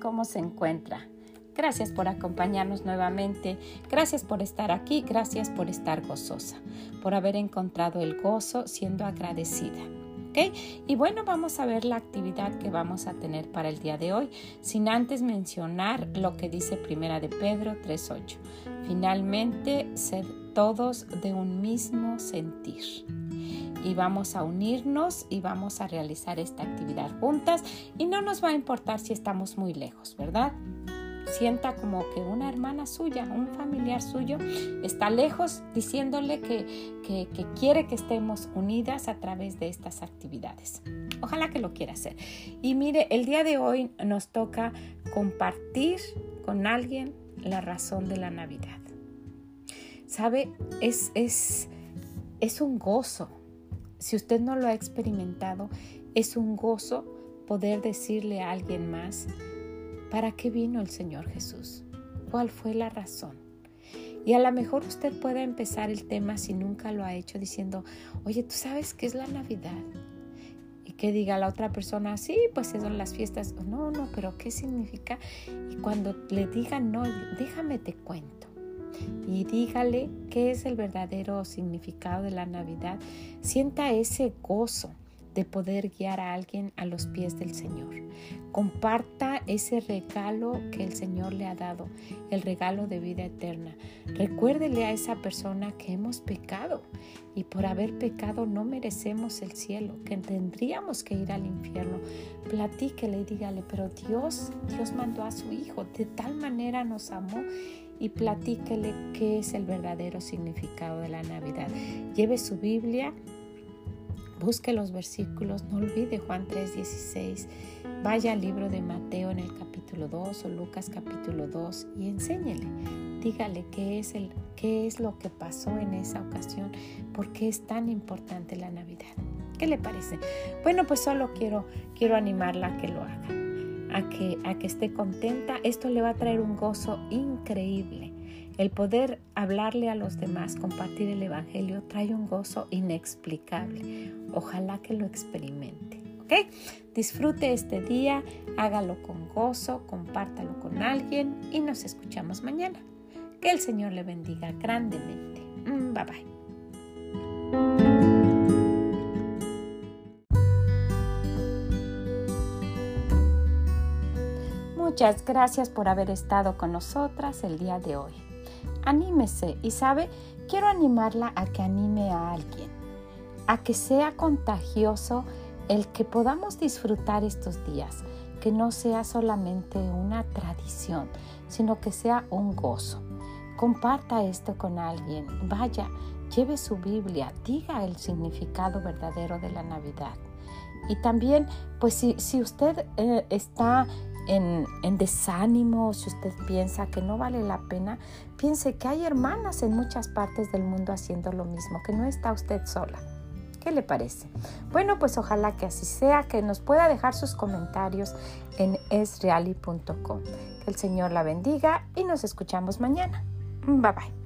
¿cómo se encuentra? Gracias por acompañarnos nuevamente, gracias por estar aquí, gracias por estar gozosa, por haber encontrado el gozo siendo agradecida. ¿Okay? Y bueno, vamos a ver la actividad que vamos a tener para el día de hoy, sin antes mencionar lo que dice Primera de Pedro 3.8. Finalmente, ser todos de un mismo sentir y vamos a unirnos y vamos a realizar esta actividad juntas y no nos va a importar si estamos muy lejos, ¿verdad? Sienta como que una hermana suya, un familiar suyo, está lejos diciéndole que, que, quiere que estemos unidas a través de estas actividades. Ojalá que lo quiera hacer. Y mire, el día de hoy nos toca compartir con alguien la razón de la Navidad. ¿Sabe? Es, es, es un gozo si usted no lo ha experimentado, es un gozo poder decirle a alguien más, ¿para qué vino el Señor Jesús? ¿Cuál fue la razón? Y a lo mejor usted pueda empezar el tema si nunca lo ha hecho diciendo, oye, ¿tú sabes qué es la Navidad? Y que diga la otra persona, sí, pues son las fiestas. No, no, pero ¿qué significa? Y cuando le digan, no, déjame te cuento y dígale qué es el verdadero significado de la Navidad. Sienta ese gozo de poder guiar a alguien a los pies del Señor. Comparta ese regalo que el Señor le ha dado, el regalo de vida eterna. Recuérdele a esa persona que hemos pecado y por haber pecado no merecemos el cielo, que tendríamos que ir al infierno. Platíquele y dígale, pero Dios, Dios mandó a su Hijo, de tal manera nos amó y platíquele qué es el verdadero significado de la Navidad. Lleve su Biblia, busque los versículos, no olvide Juan 3:16, vaya al libro de Mateo en el capítulo 2 o Lucas capítulo 2 y enséñele. Dígale qué es, el, qué es lo que pasó en esa ocasión, por qué es tan importante la Navidad. ¿Qué le parece? Bueno, pues solo quiero, quiero animarla a que lo haga a que, a que esté contenta, esto le va a traer un gozo increíble. El poder hablarle a los demás, compartir el Evangelio, trae un gozo inexplicable. Ojalá que lo experimente. ¿Ok? Disfrute este día, hágalo con gozo, compártalo con alguien y nos escuchamos mañana. Que el Señor le bendiga grandemente. Mm, bye bye. Muchas gracias por haber estado con nosotras el día de hoy. Anímese y sabe, quiero animarla a que anime a alguien, a que sea contagioso el que podamos disfrutar estos días, que no sea solamente una tradición, sino que sea un gozo. Comparta esto con alguien, vaya, lleve su Biblia, diga el significado verdadero de la Navidad. Y también, pues si, si usted eh, está en, desánimo, si usted piensa que no vale la pena, piense que hay hermanas en muchas partes del mundo haciendo lo mismo, que no está usted sola. ¿Qué le parece? Bueno, pues ojalá que así sea, que nos pueda dejar sus comentarios en esreali.com. Que el Señor la bendiga y nos escuchamos mañana. Bye bye.